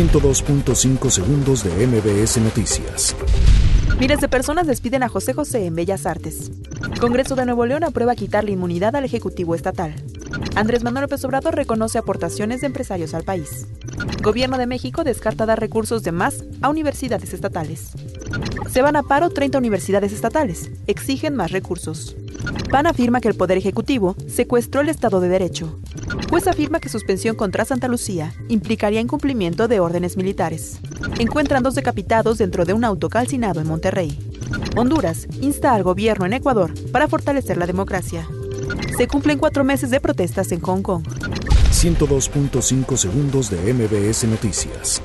102.5 segundos de MBS Noticias. Miles de personas despiden a José José en Bellas Artes. Congreso de Nuevo León aprueba quitar la inmunidad al Ejecutivo Estatal. Andrés Manuel López Obrador reconoce aportaciones de empresarios al país. Gobierno de México descarta dar recursos de más a universidades estatales. Se van a paro 30 universidades estatales. Exigen más recursos. PAN afirma que el Poder Ejecutivo secuestró el Estado de Derecho. Juez afirma que suspensión contra Santa Lucía implicaría incumplimiento de órdenes militares. Encuentran dos decapitados dentro de un auto calcinado en Monterrey. Honduras insta al gobierno en Ecuador para fortalecer la democracia. Se cumplen cuatro meses de protestas en Hong Kong. 102.5 segundos de MBS Noticias.